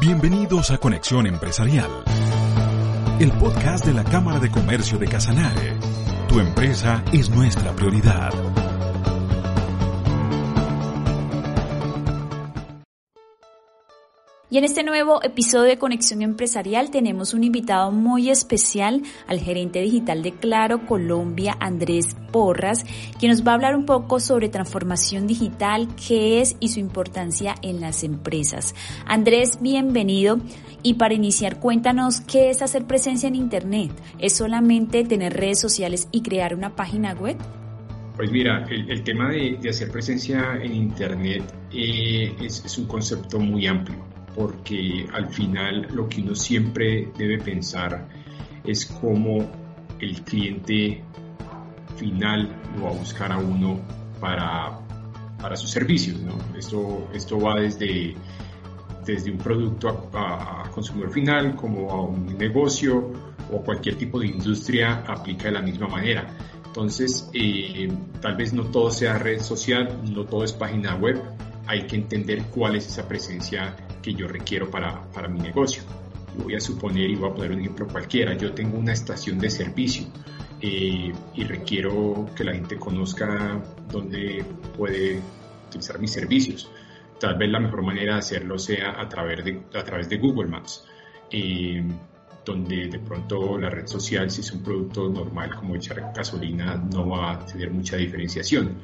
Bienvenidos a Conexión Empresarial, el podcast de la Cámara de Comercio de Casanare. Tu empresa es nuestra prioridad. Y en este nuevo episodio de Conexión Empresarial tenemos un invitado muy especial al gerente digital de Claro Colombia, Andrés Porras, quien nos va a hablar un poco sobre transformación digital, qué es y su importancia en las empresas. Andrés, bienvenido. Y para iniciar, cuéntanos qué es hacer presencia en Internet. ¿Es solamente tener redes sociales y crear una página web? Pues mira, el, tema de, hacer presencia en Internet eh, es un concepto muy amplio porque al final lo que uno siempre debe pensar es cómo el cliente final lo va a buscar a uno para, para sus servicios. Esto, esto va desde, desde un producto a, consumidor final como a un negocio o cualquier tipo de industria aplica de la misma manera. Entonces, eh, tal vez no todo sea red social, no todo es página web, hay que entender cuál es esa presencia que yo requiero para, para mi negocio. Voy a suponer, y voy a poner un ejemplo cualquiera, yo tengo una estación de servicio eh, y requiero que la gente conozca dónde puede utilizar mis servicios. Tal vez la mejor manera de hacerlo sea a través de, a través de Google Maps. Eh, donde de pronto la red social, si es un producto normal como echar gasolina, no va a tener mucha diferenciación.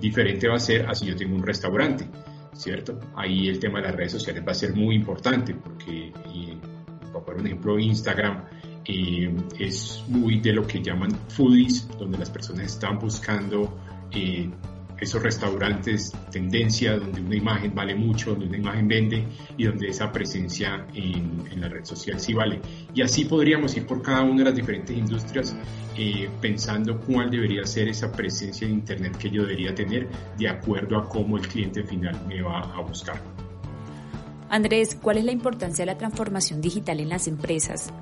Diferente va a ser así yo tengo un restaurante. ¿Cierto? Ahí el tema de las redes sociales va a ser muy importante porque, por ejemplo, Instagram eh, es muy de lo que llaman foodies, donde las personas están buscando eh, esos restaurantes tendencia, donde una imagen vale mucho, donde una imagen vende y donde esa presencia en, en la red social sí vale. Y así podríamos ir por cada una de las diferentes industrias eh, pensando cuál debería ser esa presencia en Internet que yo debería tener de acuerdo a cómo el cliente final me va a buscar. Andrés, ¿cuál es la importancia de la transformación digital en las empresas?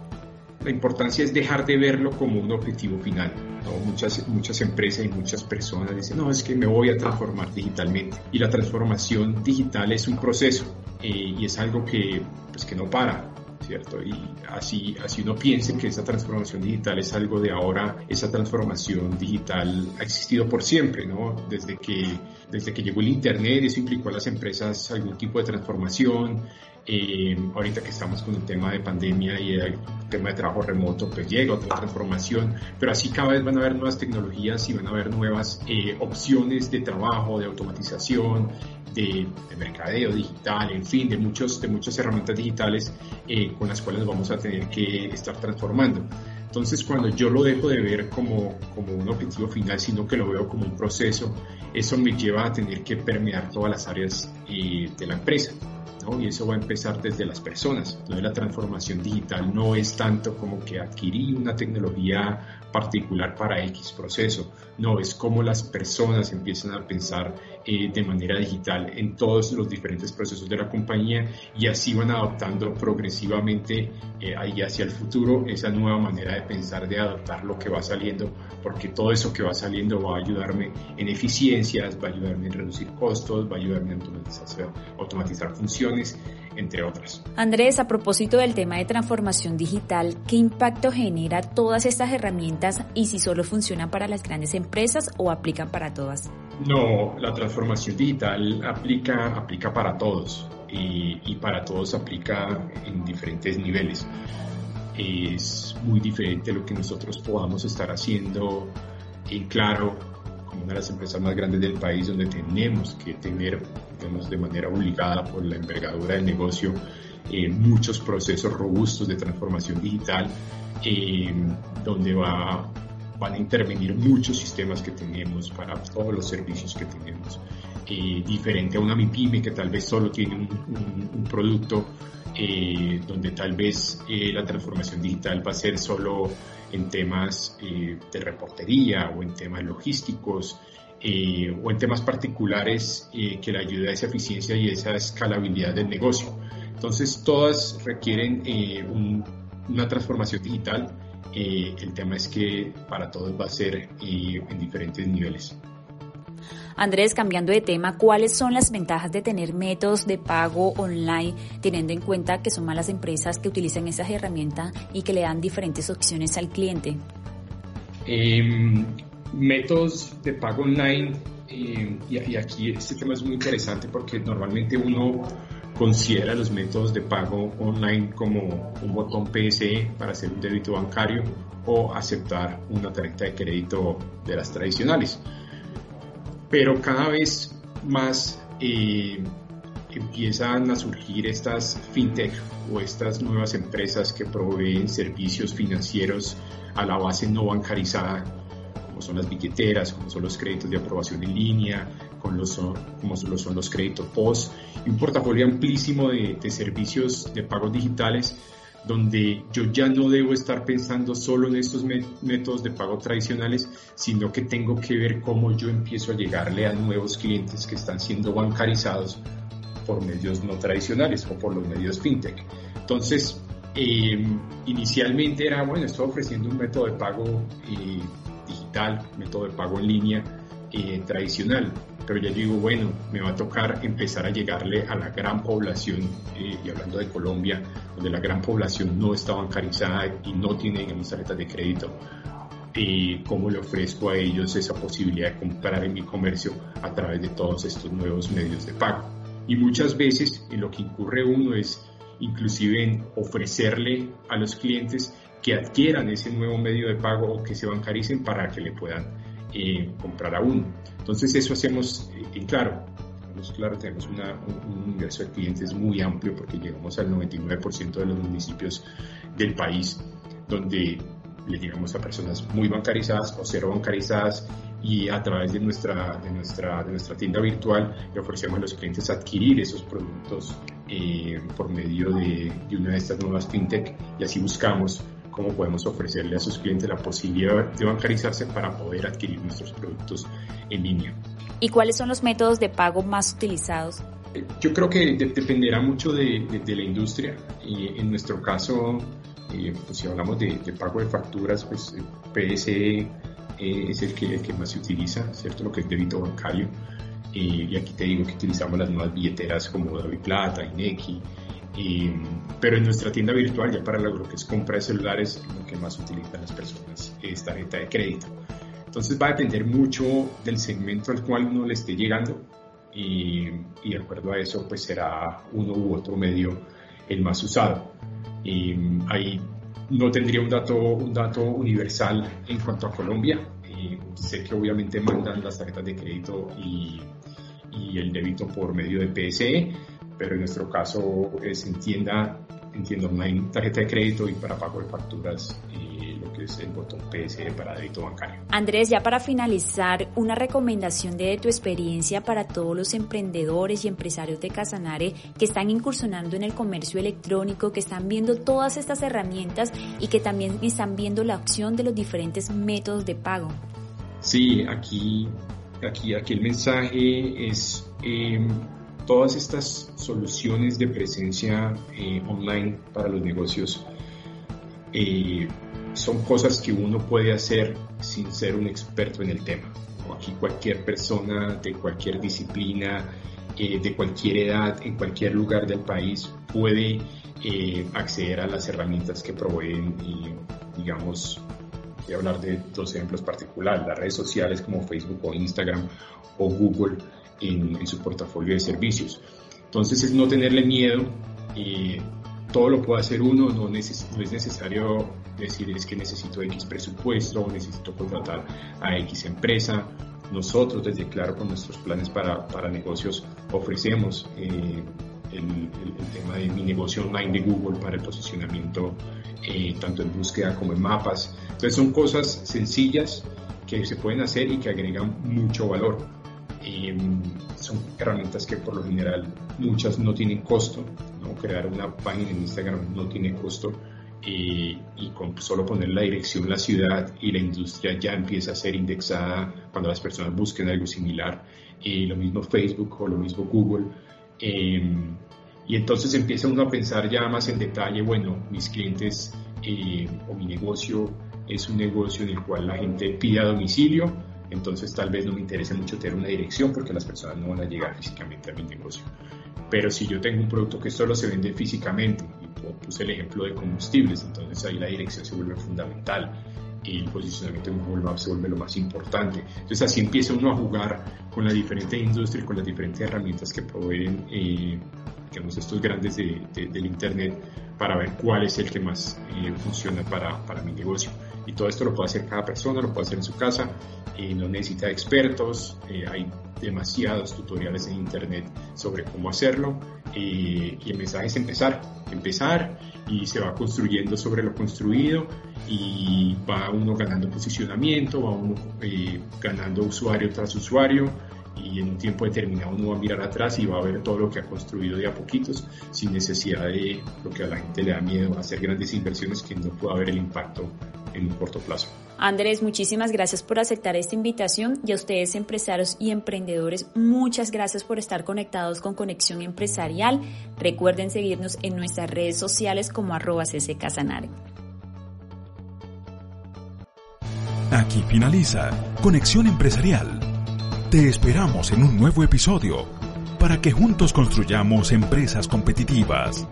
La importancia es dejar de verlo como un objetivo final. Muchas, muchas empresas y muchas personas dicen, no, es que me voy a transformar digitalmente. Y la transformación digital es un proceso eh, y es algo que, pues, que no para. ¿cierto? Y así, así uno piense que esa transformación digital es algo de ahora, esa transformación digital ha existido por siempre, ¿no? Desde que, desde que llegó el Internet, eso implicó a las empresas algún tipo de transformación, eh, ahorita que estamos con el tema de pandemia y el tema de trabajo remoto, pues llega otra transformación, pero así cada vez van a haber nuevas tecnologías y van a haber nuevas eh, opciones de trabajo, de automatización, de, mercadeo digital, en fin, de, muchos, de muchas herramientas digitales eh, con las cuales vamos a tener que estar transformando. Entonces, cuando yo lo dejo de ver como, como un objetivo final, sino que lo veo como un proceso, eso me lleva a tener que permear todas las áreas de la empresa. Y eso va a empezar desde las personas. Entonces la transformación digital no es tanto como que adquirí una tecnología particular para X proceso, no, es como las personas empiezan a pensar eh, de manera digital en todos los diferentes procesos de la compañía y así van adoptando progresivamente eh, ahí hacia el futuro esa nueva manera de pensar, de adaptar lo que va saliendo, porque todo eso que va saliendo va a ayudarme en eficiencias, va a ayudarme en reducir costos, va a ayudarme automatizar, automatizar funciones, entre otras. Andrés, a propósito del tema de transformación digital, ¿qué impacto genera todas estas herramientas y si solo funcionan para las grandes empresas o aplican para todas? No, la transformación digital aplica, aplica para todos y, y para todos aplica en diferentes niveles. Es muy diferente lo que nosotros podamos estar haciendo en claro una de las empresas más grandes del país donde tenemos que tener digamos, de manera obligada por la envergadura del negocio eh, muchos procesos robustos de transformación digital eh, donde va van a intervenir muchos sistemas que tenemos para todos los servicios que tenemos. Eh, diferente a una MIPYME que tal vez solo tiene un, producto eh, donde tal vez eh, la transformación digital va a ser solo en temas de reportería o en temas logísticos o en temas particulares que le ayude a esa eficiencia y esa escalabilidad del negocio. Entonces todas requieren una transformación digital. el tema es que para todos va a ser en diferentes niveles. Andrés, cambiando de tema, ¿cuáles son las ventajas de tener métodos de pago online, teniendo en cuenta que son malas empresas que utilizan esas herramientas y que le dan diferentes opciones al cliente? Em, métodos de pago online, em, y, aquí este tema es muy interesante porque normalmente uno considera los métodos de pago online como un botón PSE para hacer un débito bancario o aceptar una tarjeta de crédito de las tradicionales pero cada vez más eh, empiezan a surgir estas fintech o estas nuevas empresas que proveen servicios financieros a la base no bancarizada, como son las billeteras, como son los créditos de aprobación en línea, como son los créditos POS, y un portafolio amplísimo de, de servicios de pagos digitales donde yo ya no debo estar pensando solo en estos métodos de pago tradicionales, sino que tengo que ver cómo yo empiezo a llegarle a nuevos clientes que están siendo bancarizados por medios no tradicionales o por los medios fintech. Entonces, em, inicialmente era, bueno, estoy ofreciendo un método de pago eh, digital, método de pago en línea eh, tradicional, pero ya digo, bueno, me va a tocar empezar a llegarle a la gran población, eh, y hablando de Colombia, donde la gran población no está bancarizada y no tiene, digamos, tarjetas de crédito, eh, cómo le ofrezco a ellos esa posibilidad de comprar en mi comercio a través de todos estos nuevos medios de pago. Y muchas veces en lo que incurre uno es inclusive en ofrecerle a los clientes que adquieran ese nuevo medio de pago o que se bancaricen para que le puedan eh, comprar a uno. Entonces eso hacemos, y claro, claro, tenemos un, universo de clientes muy amplio porque llegamos al 99% de los municipios del país donde le llegamos a personas muy bancarizadas o cero bancarizadas y a través de nuestra, de nuestra, de nuestra tienda virtual le ofrecemos a los clientes adquirir esos productos eh, por medio de, de, una de estas nuevas fintech y así buscamos cómo podemos ofrecerle a sus clientes la posibilidad de bancarizarse para poder adquirir nuestros productos en línea. ¿Y cuáles son los métodos de pago más utilizados? Eh, yo creo que dependerá mucho de, la industria. Y en nuestro caso, eh, pues si hablamos de, pago de facturas, pues PSE eh, es el que, el que más se utiliza, ¿cierto? Lo que es débito bancario. y aquí te digo que utilizamos las nuevas billeteras como Plata, Ineki, pero en nuestra tienda virtual, ya para lo que es compra de celulares, lo que más utilizan las personas es tarjeta de crédito. Entonces va a depender mucho del segmento al cual uno le esté llegando y, y de acuerdo a eso pues será uno u otro medio el más usado. Y ahí no tendría un dato, un dato universal en cuanto a Colombia. Y sé que obviamente mandan las tarjetas de crédito y, y el débito por medio de PSE pero en nuestro caso es en tienda, entiendo online, tarjeta de crédito y para pago de facturas y lo que es el botón PSE para débito bancario. Andrés, ya para finalizar, una recomendación de tu experiencia para todos los emprendedores y empresarios de Casanare que están incursionando en el comercio electrónico, que están viendo todas estas herramientas y que también están viendo la opción de los diferentes métodos de pago. Sí, aquí, aquí, aquí el mensaje es eh, todas estas soluciones de presencia eh, online para los negocios eh, son cosas que uno puede hacer sin ser un experto en el tema. Aquí cualquier persona de cualquier disciplina, eh, de cualquier edad, en cualquier lugar del país puede acceder a las herramientas que proveen digamos voy a hablar de dos ejemplos particulares, las redes sociales como Facebook o Instagram o Google en, su portafolio de servicios. Entonces es no tenerle miedo, eh, todo lo puede hacer uno, no, no, es necesario decir es que necesito X presupuesto o necesito contratar a X empresa. Nosotros desde Claro con nuestros planes para, para negocios ofrecemos eh, el, tema de mi negocio online de Google para el posicionamiento eh, tanto en búsqueda como en mapas. Entonces son cosas sencillas que se pueden hacer y que agregan mucho valor. Em, son herramientas que por lo general muchas no tienen costo. ¿no? Crear una página en Instagram no tiene costo y con solo poner la dirección, la ciudad y la industria ya empieza a ser indexada cuando las personas busquen algo similar. y lo mismo Facebook o lo mismo Google. Em, y entonces empieza uno a pensar ya más en detalle, bueno, mis clientes eh, o mi negocio es un negocio en el cual la gente pide a domicilio, entonces tal vez no me interesa mucho tener una dirección porque las personas no van a llegar físicamente a mi negocio. Pero si yo tengo un producto que solo se vende físicamente, y puse el ejemplo de combustibles, entonces ahí la dirección se vuelve fundamental y el posicionamiento en Google Maps se vuelve lo más importante. Entonces así empieza uno a jugar con las diferentes industrias, con las diferentes herramientas que proveen eh, digamos, estos grandes de, del Internet para ver cuál es el que más eh, funciona para, para mi negocio. Y todo esto lo puede hacer cada persona, lo puede hacer en su casa, y no necesita expertos, eh, hay demasiados tutoriales en internet sobre cómo hacerlo y el mensaje es empezar, empezar y se va construyendo sobre lo construido y va uno ganando posicionamiento, va uno eh, ganando usuario tras usuario y en un tiempo determinado uno va a mirar atrás y va a ver todo lo que ha construido de a poquitos sin necesidad de lo que a la gente le da miedo, hacer grandes inversiones que no pueda haber el impacto en un corto plazo. Andrés, muchísimas gracias por aceptar esta invitación y a ustedes empresarios y emprendedores, muchas gracias por estar conectados con Conexión Empresarial. Recuerden seguirnos en nuestras redes sociales como arroba Casanare. Aquí finaliza Conexión Empresarial. Te esperamos en un nuevo episodio para que juntos construyamos empresas competitivas.